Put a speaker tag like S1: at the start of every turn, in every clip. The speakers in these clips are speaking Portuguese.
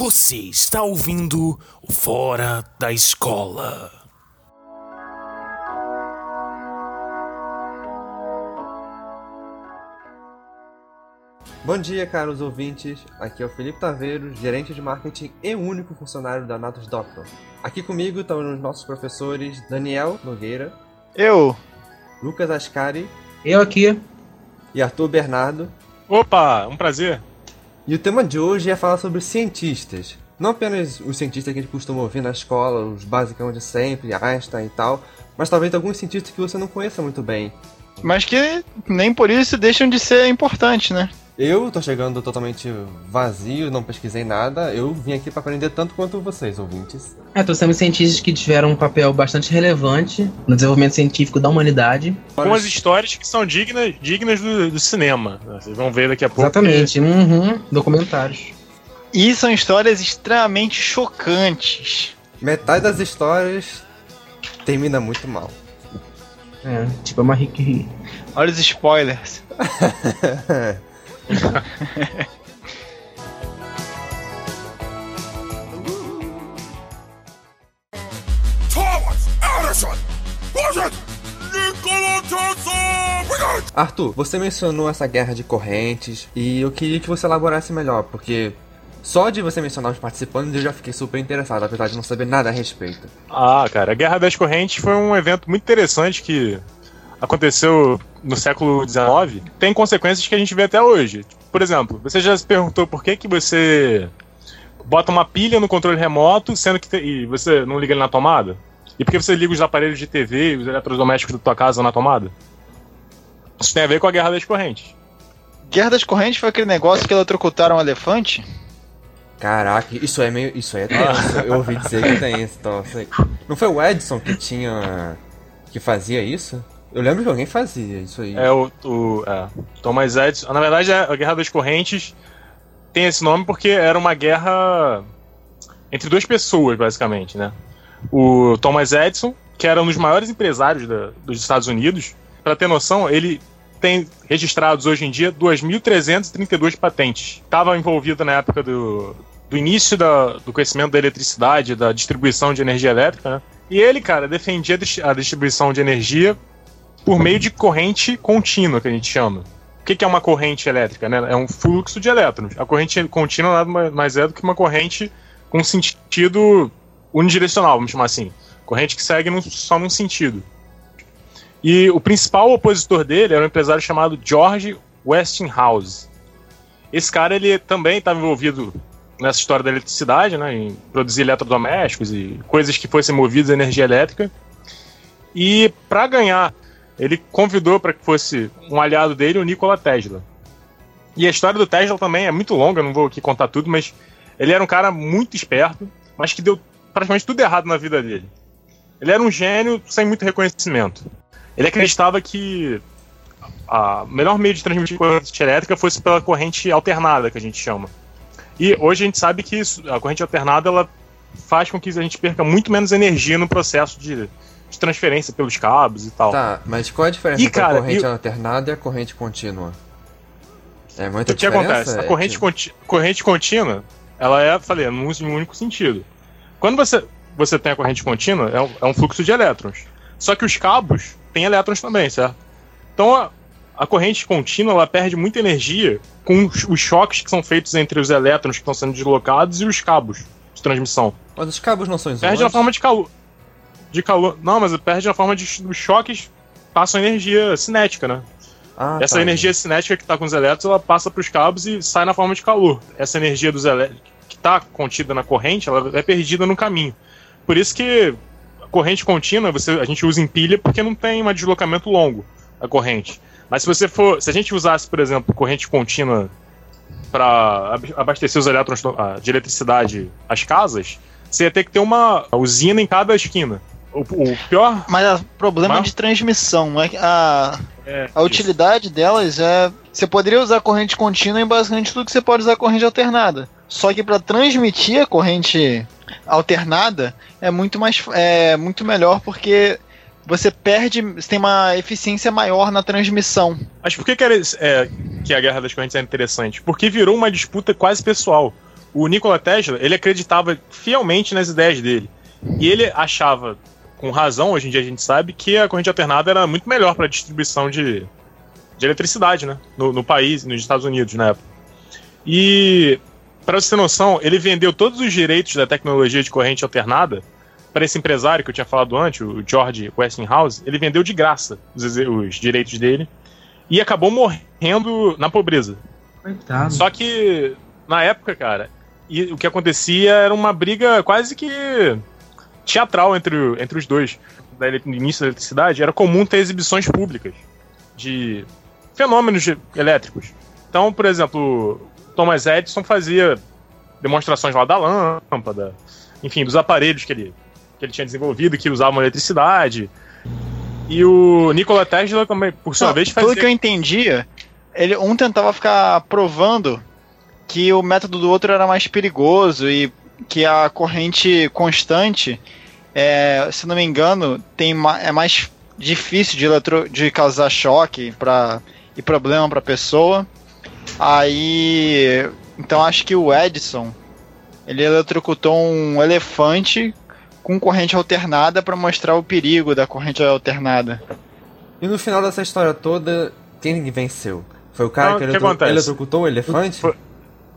S1: Você está ouvindo o Fora da Escola.
S2: Bom dia, caros ouvintes. Aqui é o Felipe Taveiro, gerente de marketing e único funcionário da Natus Doctor. Aqui comigo estão os nossos professores Daniel Nogueira,
S3: Eu.
S2: Lucas Ascari
S4: Eu aqui.
S2: e Arthur Bernardo.
S5: Opa, um prazer.
S2: E o tema de hoje é falar sobre cientistas. Não apenas os cientistas que a gente costuma ouvir na escola, os basicão de sempre, Einstein e tal, mas talvez alguns cientistas que você não conheça muito bem.
S3: Mas que nem por isso deixam de ser importantes, né?
S2: Eu tô chegando totalmente vazio, não pesquisei nada. Eu vim aqui para aprender tanto quanto vocês, ouvintes.
S4: É, trouxemos cientistas que tiveram um papel bastante relevante no desenvolvimento científico da humanidade.
S5: Com as histórias que são dignas, dignas do, do cinema. Vocês vão ver daqui a pouco.
S4: Exatamente. Uhum. Documentários.
S3: E são histórias extremamente chocantes.
S2: Metade das histórias termina muito mal.
S4: É, tipo a Marie Curie.
S3: Olha os spoilers.
S2: Arthur, você mencionou essa guerra de correntes e eu queria que você elaborasse melhor, porque só de você mencionar os participantes eu já fiquei super interessado, apesar de não saber nada a respeito.
S5: Ah, cara, a Guerra das Correntes foi um evento muito interessante que aconteceu no século XIX. Tem consequências que a gente vê até hoje. Por exemplo, você já se perguntou por que, que você bota uma pilha no controle remoto, sendo que te- e você não liga ele na tomada? E por que você liga os aparelhos de TV e os eletrodomésticos da tua casa na tomada? Isso tem a ver com a Guerra das Correntes.
S3: Guerra das Correntes foi aquele negócio que eletrocutaram um elefante?
S2: Caraca, isso é meio. Isso aí é tenso. Eu ouvi dizer que tem isso, então. sei. Não foi o Edison que tinha. que fazia isso? Eu lembro que alguém fazia isso aí.
S5: É o, o é, Thomas Edison. Na verdade, a Guerra das Correntes tem esse nome porque era uma guerra entre duas pessoas, basicamente, né? O Thomas Edison, que era um dos maiores empresários da- dos Estados Unidos, para ter noção, ele tem registrados hoje em dia 2.332 patentes. Estava envolvido na época do, do início da- do conhecimento da eletricidade, da distribuição de energia elétrica, né? E ele, cara, defendia a distribuição de energia por meio de corrente contínua, que a gente chama. O que é uma corrente elétrica? Né? É um fluxo de elétrons. A corrente contínua nada ma- mais é do que uma corrente com sentido unidirecional, vamos chamar assim. Corrente que segue só num sentido. E o principal opositor dele era um empresário chamado George Westinghouse. Esse cara ele também estava envolvido nessa história da eletricidade, né, em produzir eletrodomésticos e coisas que fossem movidas a energia elétrica. E para ganhar ele convidou para que fosse um aliado dele, o Nikola Tesla. E a história do Tesla também é muito longa, não vou aqui contar tudo, mas ele era um cara muito esperto, mas que deu praticamente tudo errado na vida dele. Ele era um gênio sem muito reconhecimento. Ele acreditava que a melhor meio de transmitir corrente elétrica fosse pela corrente alternada, que a gente chama. E hoje a gente sabe que isso- a corrente alternada ela faz com que a gente perca muito menos energia no processo de, de transferência pelos cabos e tal.
S2: Tá, mas qual é a diferença
S5: Ih,
S2: entre
S5: cara,
S2: a corrente
S5: e-
S2: alternada e a corrente contínua? É muita
S5: O que acontece? A
S2: É,
S5: corrente,
S2: tipo-
S5: conti- corrente contínua, ela é, falei, é num, único sentido. Quando você, você tem a corrente contínua, é um, é um fluxo de elétrons. Só que os cabos têm elétrons também, certo? Então a, a corrente contínua ela perde muita energia com os, os choques que são feitos entre os elétrons que estão sendo deslocados e os cabos de transmissão.
S2: Mas os cabos não são
S5: Perde
S2: isolantes?
S5: na forma de calor. De calor. Não, mas perde na forma de os choques passam energia cinética, né?
S2: Ah,
S5: Essa
S2: tá.
S5: energia cinética que está com os elétrons, ela passa para os cabos e sai na forma de calor. Essa energia dos elétrons que está contida na corrente, ela é perdida no caminho. Por isso que a corrente contínua, você, a gente usa em pilha porque não tem um deslocamento longo a corrente. Mas se você for, se a gente usasse, por exemplo, corrente contínua para abastecer os elétrons ah, de eletricidade às casas, você ia ter que ter uma usina em cada esquina. O, o pior
S3: Mas o problema
S5: Mas-
S3: de transmissão é a,
S5: é
S3: a utilidade delas é. Você poderia usar corrente contínua em basicamente tudo que você pode usar corrente alternada. Só que para transmitir a corrente alternada é muito mais é muito melhor porque você perde, você tem uma eficiência maior na transmissão.
S5: Mas por que, que, era, é, que a Guerra das Correntes é interessante? Porque virou uma disputa quase pessoal. o Nikola Tesla, ele acreditava fielmente nas ideias dele. E ele achava, com razão, hoje em dia a gente sabe, que a corrente alternada era muito melhor para a distribuição de, de eletricidade, né? No, no país, nos Estados Unidos, na época. E, para você ter noção, ele vendeu todos os direitos da tecnologia de corrente alternada para esse empresário que eu tinha falado antes, o George Westinghouse. Ele vendeu de graça os, os direitos dele e acabou morrendo na pobreza.
S4: Coitado.
S5: Só que, na época, cara, e o que acontecia era uma briga quase que teatral entre, entre os dois. Da ele- no início da eletricidade, era comum ter exibições públicas de fenômenos elétricos. Então, por exemplo, Thomas Edison fazia demonstrações lá da lâmpada, enfim, dos aparelhos que ele, que ele tinha desenvolvido que usavam eletricidade. E o Nikola Tesla também, por sua
S3: Não,
S5: vez,
S3: pelo
S5: fazia.
S3: que eu entendia, ele, um tentava ficar provando que o método do outro era mais perigoso e que a corrente constante, é, se não me engano, tem ma- é mais difícil de, eletro, de causar choque pra, e problema para a pessoa. Aí, então acho que o Edison ele eletrocutou um elefante com corrente alternada para mostrar o perigo da corrente alternada.
S2: E no final dessa história toda, quem venceu? Foi o cara
S5: Não,
S2: que
S5: que
S2: eletro-
S5: acontece?
S2: eletrocutou o elefante?
S5: Foi-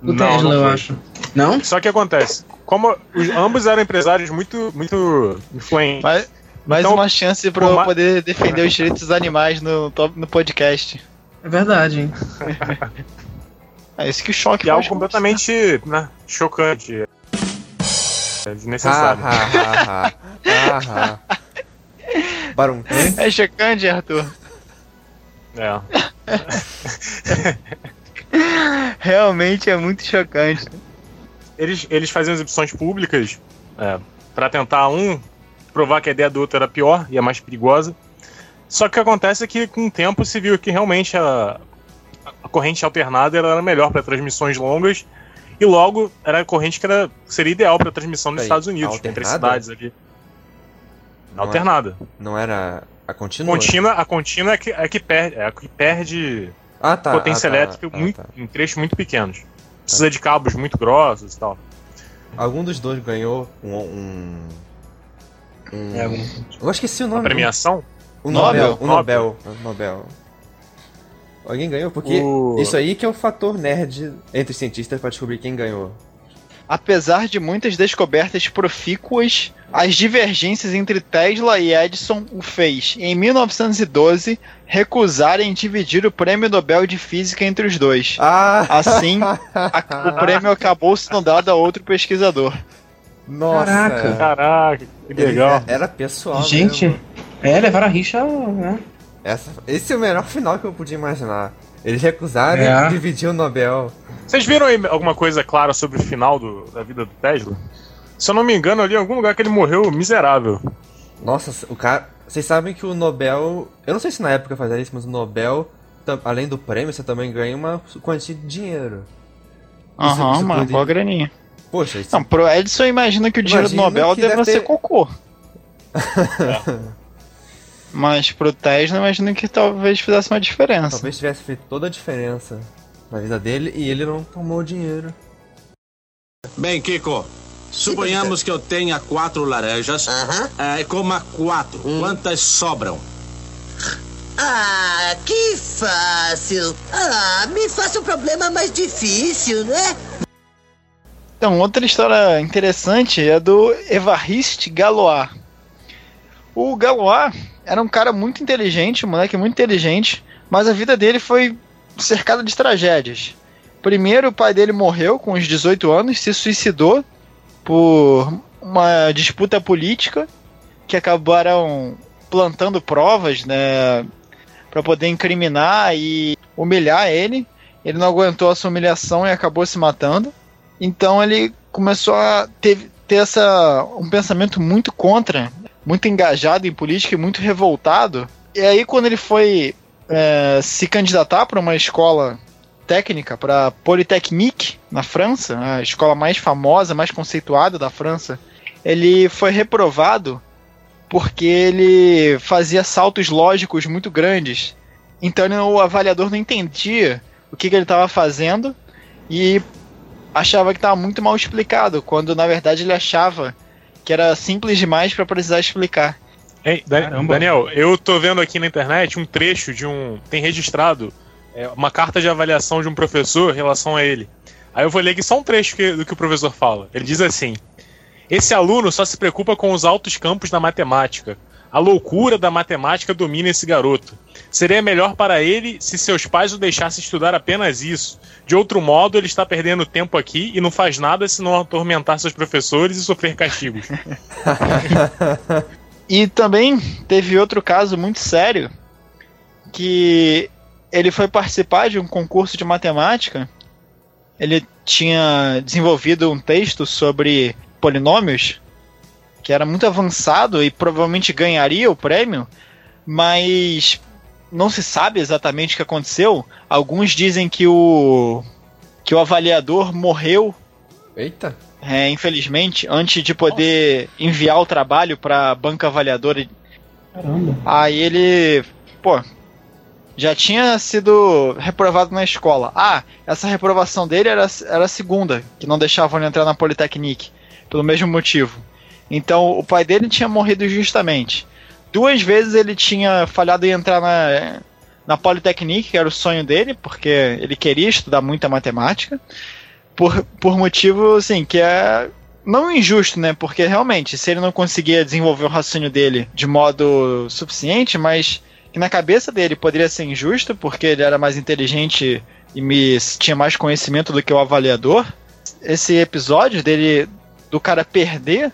S4: O Tesla, eu
S5: foi.
S4: acho. Não?
S5: Só que acontece, como os, ambos eram empresários muito, muito influentes.
S3: Mais, mais
S5: Então,
S3: uma chance pra
S5: por
S3: eu poder defender os direitos dos animais no, no podcast.
S4: É verdade, hein?
S3: É isso que o choque
S5: Que é algo completamente né, chocante. É desnecessário.
S2: Ha, ha. Barum.
S3: É chocante, Arthur.
S5: É.
S3: Realmente é muito chocante.
S5: Eles, eles faziam exibições públicas é, para tentar, um, provar que a ideia do outro era pior e a mais perigosa. Só que o que acontece é que com o tempo se viu que realmente a, a corrente alternada era melhor para transmissões longas e logo era a corrente que era, seria ideal para transmissão nos
S2: Peraí,
S5: Estados Unidos, entre cidades ali.
S2: Não é-
S5: Alternada.
S2: Não era a contínua?
S5: Contínua, a contínua é que, é que perde, é a que perde
S2: Ah, tá.
S5: potência
S2: ah, tá,
S5: elétrica
S2: ah,
S5: muito,
S2: tá.
S5: em trechos muito pequenos. Precisa de cabos muito grossos e tal.
S2: Algum dos dois ganhou um. um... um-
S4: É, algum-
S2: Eu esqueci o
S5: A
S2: nome.
S5: premiação?
S2: O Nobel.
S3: Nobel?
S2: O Nobel. O Nobel. Alguém ganhou? Porque
S5: O-
S2: isso aí que é o fator nerd entre os cientistas pra descobrir quem ganhou.
S3: Apesar de muitas descobertas profícuas, as divergências entre Tesla e Edison o fez, em 1912, recusarem dividir o prêmio Nobel de Física entre os dois.
S2: Ah!
S3: Assim, a- o prêmio acabou sendo dado a outro pesquisador.
S2: Nossa!
S4: Caraca.
S5: Caraca, que
S2: Ele
S5: legal.
S2: Era pessoal.
S4: Gente,
S2: mesmo.
S4: é, levaram a rixa, né?
S2: Essa, esse é o melhor final que eu podia imaginar. Eles recusaram
S4: É.
S2: dividir o Nobel.
S5: Vocês viram aí alguma coisa clara sobre o final do- da vida do Tesla? Se eu não me engano, ali em algum lugar que ele morreu miserável.
S2: Nossa, o cara. Vocês sabem que o Nobel. Eu não sei se na época fazia isso, mas o Nobel, além do prêmio, você também ganha uma quantia de dinheiro.
S3: Aham,
S2: isso
S3: uma
S2: poderia-
S3: boa graninha.
S2: Poxa, isso.
S3: Não, pro Edison imagina que o dinheiro do Nobel deve
S2: deve
S3: ser
S2: ter-
S3: cocô. Mas pro Tesla imagino que talvez fizesse uma diferença.
S2: Talvez tivesse feito toda a diferença na vida dele e ele não tomou o dinheiro.
S6: Bem, Kiko, suponhamos que eu tenha quatro laranjas eh, e coma quatro. Quantas sobram?
S7: Ah, que fácil. Ah, me faça um problema mais difícil, né?
S3: Então, outra história interessante é do Evariste Galois. O Galois era um cara muito inteligente, um moleque muito inteligente, mas a vida dele foi cercada de tragédias. Primeiro, o pai dele morreu com uns 18 anos, se suicidou por uma disputa política que acabaram plantando provas, né, para poder incriminar e humilhar ele. Ele não aguentou essa humilhação e acabou se matando. Então ele começou a ter, ter essa, um pensamento muito contra, muito engajado em política e muito revoltado. E aí, quando ele foi é, se candidatar para uma escola técnica, para Polytechnique, na França, a escola mais famosa, mais conceituada da França, ele foi reprovado porque ele fazia saltos lógicos muito grandes. Então o avaliador não entendia o que, que ele estava fazendo e achava que estava muito mal explicado, quando na verdade ele achava que era simples demais para precisar explicar.
S5: Ei. Daniel, eu tô vendo aqui na internet um trecho de um. Tem registrado é, uma carta de avaliação de um professor em relação a ele. Aí eu vou ler aqui só um trecho que- do que o professor fala. Ele diz assim: Esse aluno só se preocupa com os altos campos da matemática. A loucura da matemática domina esse garoto. Seria melhor para ele se seus pais o deixassem estudar apenas isso. De outro modo, ele está perdendo tempo aqui e não faz nada senão atormentar seus professores e sofrer castigos.
S3: E também teve outro caso muito sério que ele foi participar de um concurso de matemática. Ele tinha desenvolvido um texto sobre polinômios que era muito avançado e provavelmente ganharia o prêmio, mas não se sabe exatamente o que aconteceu. Alguns dizem que o que o avaliador morreu
S2: Eita.
S3: é, infelizmente, antes de poder enviar o trabalho para a banca avaliadora.
S4: Caramba.
S3: Aí ele, pô, já tinha sido reprovado na escola. Ah, essa reprovação dele era, era a segunda, que não deixavam ele entrar na Polytechnique, pelo mesmo motivo. Então, o pai dele tinha morrido justamente. Duas vezes ele tinha falhado em entrar na, na Polytechnique, que era o sonho dele, porque ele queria estudar muita matemática por, por motivo, assim, que é não injusto, né? Porque realmente, se ele não conseguia desenvolver o raciocínio dele de modo suficiente, mas que na cabeça dele poderia ser injusto, porque ele era mais inteligente e me, tinha mais conhecimento do que o avaliador. Esse episódio dele, do cara perder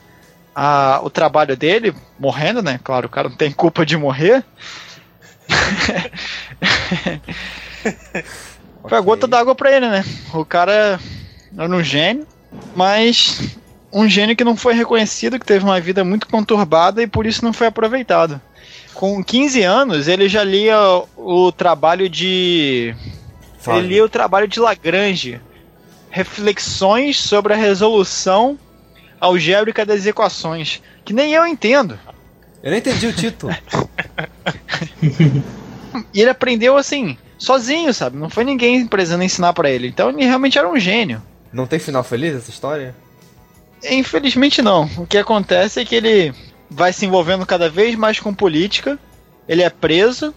S3: a, o trabalho dele, morrendo, né? Claro, o cara não tem culpa de morrer. Foi a gota d'água pra ele, né? O cara era um gênio, mas um gênio que não foi reconhecido, que teve uma vida muito conturbada e por isso não foi aproveitado. Com 15 anos, ele já lia o trabalho de. Ele lia o trabalho de Lagrange. Reflexões sobre a resolução algébrica das equações. Que nem eu entendo.
S2: Eu não entendi o título.
S3: E ele aprendeu assim, sozinho, sabe? Não foi ninguém precisando ensinar pra ele. Então ele realmente era um gênio.
S2: Não tem final feliz essa história?
S3: Infelizmente não. O que acontece é que ele vai se envolvendo cada vez mais com política, ele é preso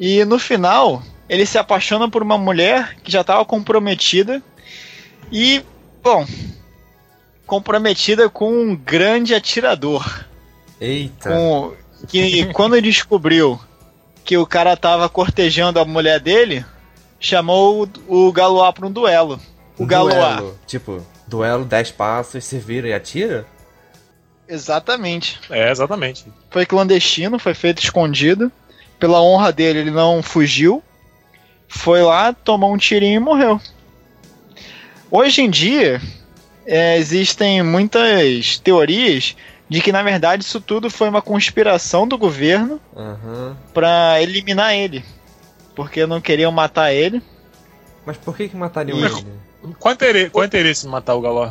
S3: e no final ele se apaixona por uma mulher que já estava comprometida e, bom, comprometida com um grande atirador.
S2: Eita.
S3: Com, que quando ele descobriu que o cara tava cortejando a mulher dele, chamou o, o Galois para um duelo. O
S2: Um
S3: Galois.
S2: duelo. Tipo, duelo 10 passos, se vira e atira?
S3: Exatamente.
S5: É, exatamente.
S3: Foi clandestino, foi feito escondido. Pela honra dele, ele não fugiu. Foi lá, tomou um tirinho e morreu. Hoje em dia, é, existem muitas teorias de que, na verdade, isso tudo foi uma conspiração do governo
S2: Aham.
S3: pra eliminar ele. Porque não queriam matar ele.
S2: Mas por que que matariam
S3: Isso.
S2: ele?
S5: Qual interesse, qual interesse em matar o Galó?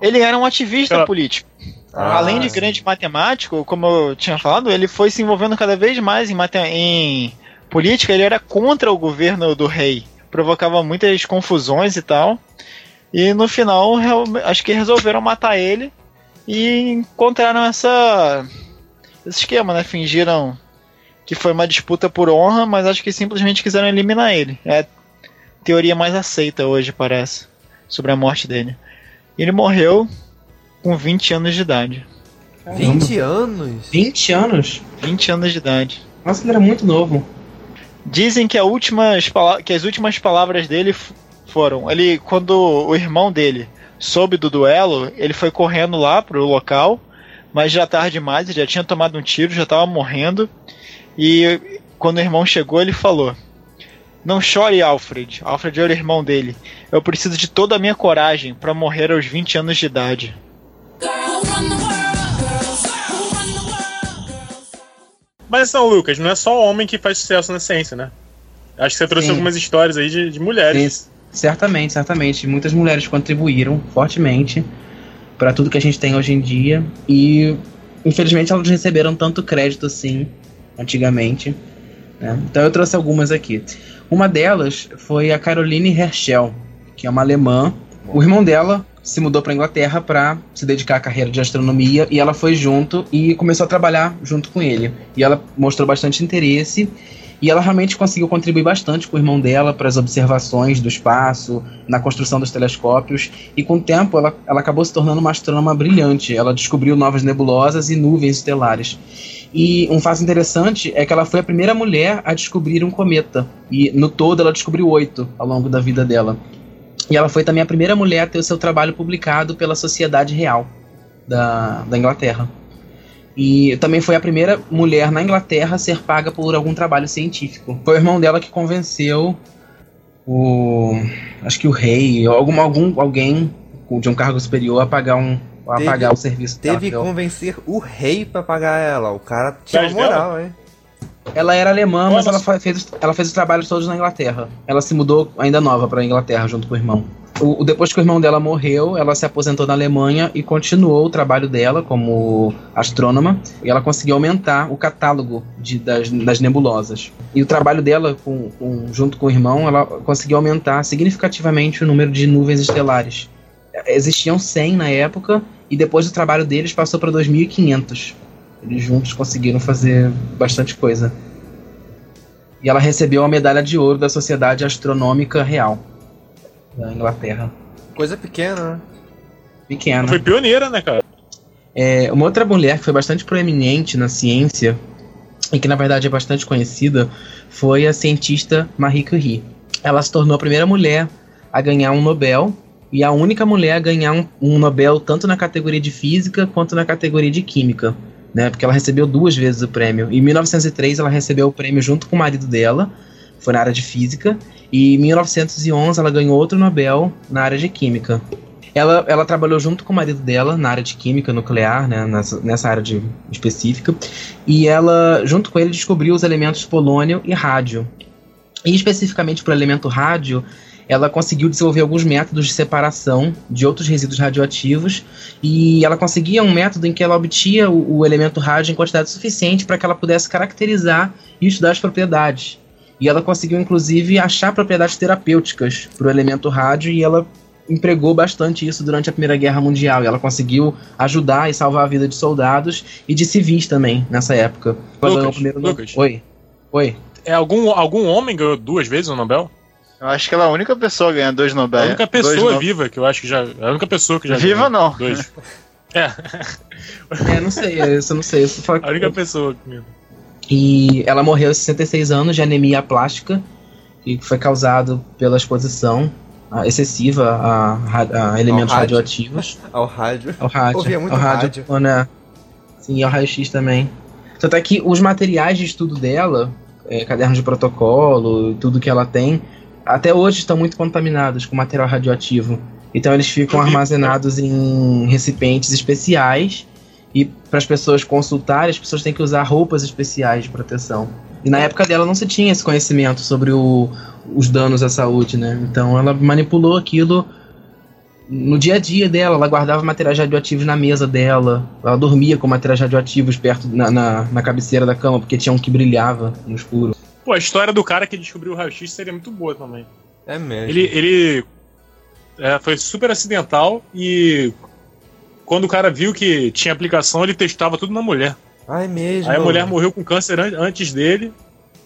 S3: Ele era um ativista
S5: Pela-
S3: político.
S2: Ah,
S3: Além de
S2: sim.
S3: grande matemático, como eu tinha falado, ele foi se envolvendo cada vez mais em, mate- em política. Ele era contra o governo do rei. Provocava muitas confusões e tal. E no final, acho que resolveram matar ele. E encontraram essa. Esse esquema, né? Fingiram que foi uma disputa por honra, mas acho que simplesmente quiseram eliminar ele. É a teoria mais aceita hoje, parece, sobre a morte dele. Ele morreu com 20 anos de idade.
S2: 20 anos?
S4: 20 anos?
S3: 20 anos de idade.
S4: Nossa, ele era muito novo.
S3: Dizem que, a que as últimas palavras dele foram. Ele, quando o irmão dele soube do duelo, ele foi correndo lá pro local, mas já tarde demais, ele já tinha tomado um tiro, já tava morrendo. E quando o irmão chegou, ele falou: Não chore, Alfred. Alfred era o irmão dele. Eu preciso de toda a minha coragem para morrer aos 20 anos de idade.
S5: Mas então, Lucas, não é só homem que faz sucesso na ciência, né? Acho que você trouxe
S4: Sim.
S5: algumas histórias aí de, de mulheres.
S4: Sim, certamente, certamente. Muitas mulheres contribuíram fortemente para tudo que a gente tem hoje em dia. E infelizmente elas receberam tanto crédito assim antigamente. né? Então eu trouxe algumas aqui. Uma delas foi a Caroline Herschel, que é uma alemã. O irmão dela se mudou para Inglaterra para se dedicar à carreira de astronomia e ela foi junto e começou a trabalhar junto com ele. E ela mostrou bastante interesse e ela realmente conseguiu contribuir bastante com o irmão dela para as observações do espaço, na construção dos telescópios, e com o tempo ela, ela acabou se tornando uma astrônoma brilhante. Ela descobriu novas nebulosas e nuvens estelares. E um fato interessante é que ela foi a primeira mulher a descobrir um cometa. E no todo ela descobriu oito ao longo da vida dela. E ela foi também a primeira mulher a ter o seu trabalho publicado pela Sociedade Real da, da Inglaterra. E também foi a primeira mulher na Inglaterra a ser paga por algum trabalho científico. Foi o irmão dela que convenceu o. Acho que o rei, ou algum, algum alguém de um cargo superior a pagar um. A
S2: Teve-
S4: pagar o serviço
S2: Teve que convencer o rei pra pagar ela. O cara tinha
S5: Mas
S2: moral, hein?
S4: Ela era alemã, mas ela fez, ela fez os trabalhos todos na Inglaterra. Ela se mudou ainda nova pra Inglaterra junto com o irmão. O, o- depois que o irmão dela morreu, ela se aposentou na Alemanha e continuou o trabalho dela como astrônoma. E ela conseguiu aumentar o catálogo de- das, das nebulosas. E o trabalho dela, com- com- junto com o irmão, ela conseguiu aumentar significativamente o número de nuvens estelares. Existiam 100 na época, e depois do trabalho deles passou para 2.500. Eles juntos conseguiram fazer bastante coisa. E ela recebeu a medalha de ouro da Sociedade Astronômica Real da Inglaterra.
S2: Coisa pequena, né?
S4: Pequena.
S5: Foi pioneira, né, cara?
S4: É, uma outra mulher que foi bastante proeminente na ciência e que na verdade é bastante conhecida foi a cientista Marie Curie. Ela se tornou a primeira mulher a ganhar um Nobel e a única mulher a ganhar um, um Nobel tanto na categoria de física quanto na categoria de química, né? Porque ela recebeu duas vezes o prêmio. Em 1903 ela recebeu o prêmio junto com o marido dela, foi na área de física, e em 1911 ela ganhou outro Nobel na área de química. Ela, ela trabalhou junto com o marido dela na área de química nuclear, né, nessa, nessa área de, específica, e ela, junto com ele, descobriu os elementos polônio e rádio. E especificamente para o elemento rádio, ela conseguiu desenvolver alguns métodos de separação de outros resíduos radioativos, e ela conseguia um método em que ela obtinha o, o elemento rádio em quantidade suficiente para que ela pudesse caracterizar e estudar as propriedades. E ela conseguiu, inclusive, achar propriedades terapêuticas para o elemento rádio, e ela empregou bastante isso durante a Primeira Guerra Mundial. E ela conseguiu ajudar e salvar a vida de soldados e de civis também nessa época. Ela ganhou o
S5: Lucas, Lucas.
S4: Oi. Oi.
S5: É, algum, algum homem ganhou duas vezes o Nobel?
S3: Eu acho que ela é a única pessoa a ganhar dois Nobel.
S5: a única
S3: dois
S5: pessoa
S3: no-
S5: viva que eu acho que já. A única pessoa que já
S3: Viva
S5: ganhou
S3: não.
S5: Dois. É,
S4: É, não sei, isso eu não sei. Isso foi...
S5: a única pessoa que.
S4: E ela morreu aos 66 anos de anemia plástica, que foi causado pela exposição ah, excessiva a, ra- a elementos
S2: rádio.
S4: radioativos.
S2: Ao rádio.
S4: Ao rádio.
S2: Ouvia muito
S4: ao
S2: rádio.
S4: né? Sim, ao raio-x também. Tanto é que os materiais de estudo dela, é, cadernos de protocolo, tudo que ela tem, até hoje estão muito contaminados com material radioativo. Então eles ficam armazenados em recipientes especiais e para as pessoas consultarem, as pessoas têm que usar roupas especiais de proteção. E na época dela não se tinha esse conhecimento sobre o- os danos à saúde, né? Então ela manipulou aquilo no dia a dia dela, ela guardava materiais radioativos na mesa dela, ela dormia com materiais radioativos perto na, na, na cabeceira da cama, porque tinha um que brilhava no escuro.
S5: Pô, a história do cara que descobriu o raio-x seria muito boa também.
S2: É mesmo.
S5: Ele, ele é, foi super acidental e quando o cara viu que tinha aplicação, ele testava tudo na mulher.
S2: Ai, mesmo.
S5: Aí a mulher morreu com câncer an- antes dele.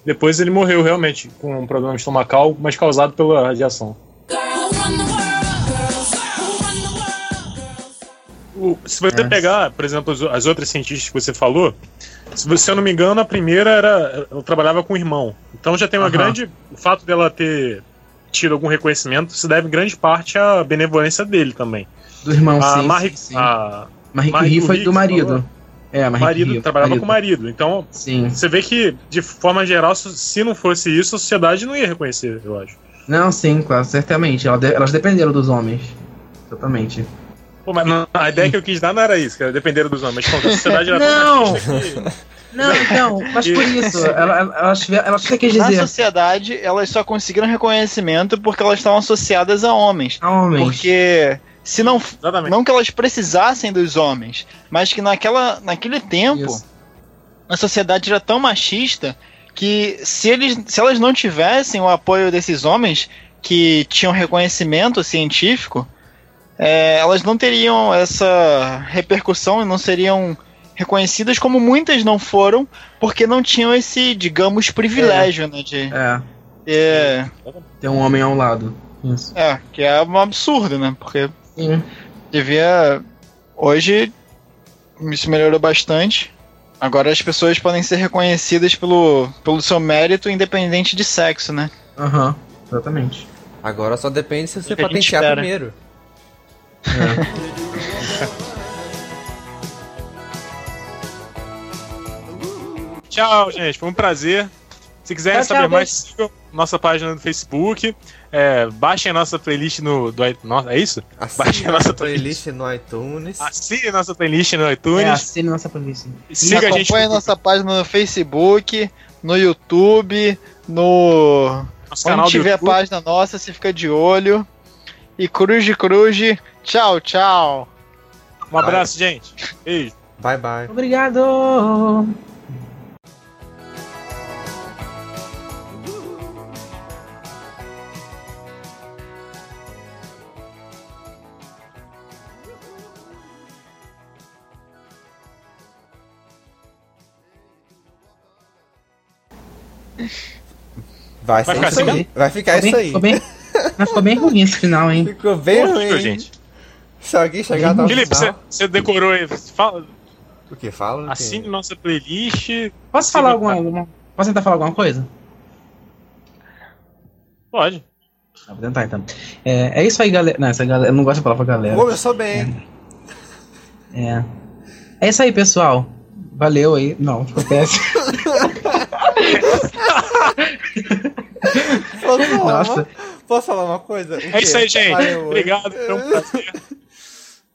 S5: Depois ele morreu realmente com um problema estomacal, mas causado pela radiação. O- se você
S4: É.
S5: pegar, por exemplo, as- as outras cientistas que você falou, se você- eu não me engano, a primeira era. Ela trabalhava com o irmão. Então já tem uma
S4: Aham.
S5: grande. O fato dela ter tido algum reconhecimento se deve em grande parte à benevolência dele também.
S4: Do irmão,
S5: a
S4: sim,
S5: Marie,
S4: sim,
S5: a
S4: Marie
S5: Marie
S4: Curie foi do marido.
S5: falou.
S4: É, a Marie
S5: marido
S4: Curie,
S5: trabalhava
S4: marido.
S5: com o marido. Então
S4: Sim.
S5: você vê que, de forma geral, se- não fosse isso, a sociedade não ia reconhecer, eu acho.
S4: Não, sim, claro, certamente. De- elas dependeram dos homens. Exatamente.
S5: Pô, mas não- a ideia que eu quis dar não era isso, que era depender dos homens. Mas, a sociedade era
S4: Não!
S5: tão machista que-
S4: Não, então, mas por isso, ela, ela, elas tiver- elas tiver quis
S3: Na
S4: dizer
S3: sociedade, elas só conseguiram reconhecimento porque elas estavam associadas a homens.
S4: a homens.
S3: Porque se não,
S5: Exatamente.
S3: não que elas precisassem dos homens, mas que naquela, naquele tempo
S4: Isso.
S3: a sociedade era tão machista que se, eles, se elas não tivessem o apoio desses homens, que tinham reconhecimento científico, é, elas não teriam essa repercussão e não seriam reconhecidas como muitas não foram, porque não tinham esse, digamos, privilégio, né? De,
S4: É,
S3: é,
S4: tem um homem ao lado. Isso.
S3: é, que é um absurdo, né? Porque
S4: Sim.
S3: devia. Hoje isso melhorou bastante. Agora as pessoas podem ser reconhecidas pelo, pelo seu mérito, independente de sexo, né?
S4: Aham, exatamente.
S2: Agora só depende se você
S3: É
S2: patentear primeiro.
S5: Tchau, gente. Foi um prazer. Se quiserem
S4: Tchau,
S5: saber
S4: tchau,
S5: mais, sigam nossa página no Facebook. É, baixem a nossa playlist no. Do, nossa, é isso? Baixe
S2: Assine
S5: a
S2: a
S5: nossa
S2: nossa playlist no iTunes.
S5: Assine a nossa playlist no
S4: É,
S5: iTunes.
S4: assine nossa playlist.
S5: siga a gente
S3: Acompanhe
S5: no
S3: nossa página no Facebook, no YouTube, no.
S5: nosso
S3: Onde tiver
S5: YouTube.
S3: página nossa, você fica de olho. E cruz de cruz. Tchau, tchau.
S5: Um abraço, gente. Beijo.
S2: Bye bye.
S4: Obrigado!
S2: Vai,
S5: Vai
S2: ser
S5: ficar
S2: isso
S5: assim
S2: aí. Vai ficar
S4: Ficou
S2: isso
S4: bem,
S2: aí.
S4: ficou bem, mas ficou bem ruim esse final, hein?
S2: Ficou bem ruim,
S5: gente.
S2: Se alguém chegar
S5: Felipe, você, decorou aí. Fala,
S2: O que? Fala?
S5: assine nossa playlist.
S4: Posso falar alguma, alguma. Posso tentar falar alguma coisa?
S5: Pode.
S4: Ah, vou tentar então. É, é isso aí, galera. Não, essa galera. Eu não gosto da palavra galera.
S2: Começou bem.
S4: É. É isso aí, pessoal. Valeu aí. Não, ficou péssimo.
S2: Posso falar,
S4: Nossa.
S2: uma... Posso falar uma coisa? O
S5: É isso
S2: quê?
S5: aí, gente.
S2: Valeu.
S5: Obrigado. Foi um prazer.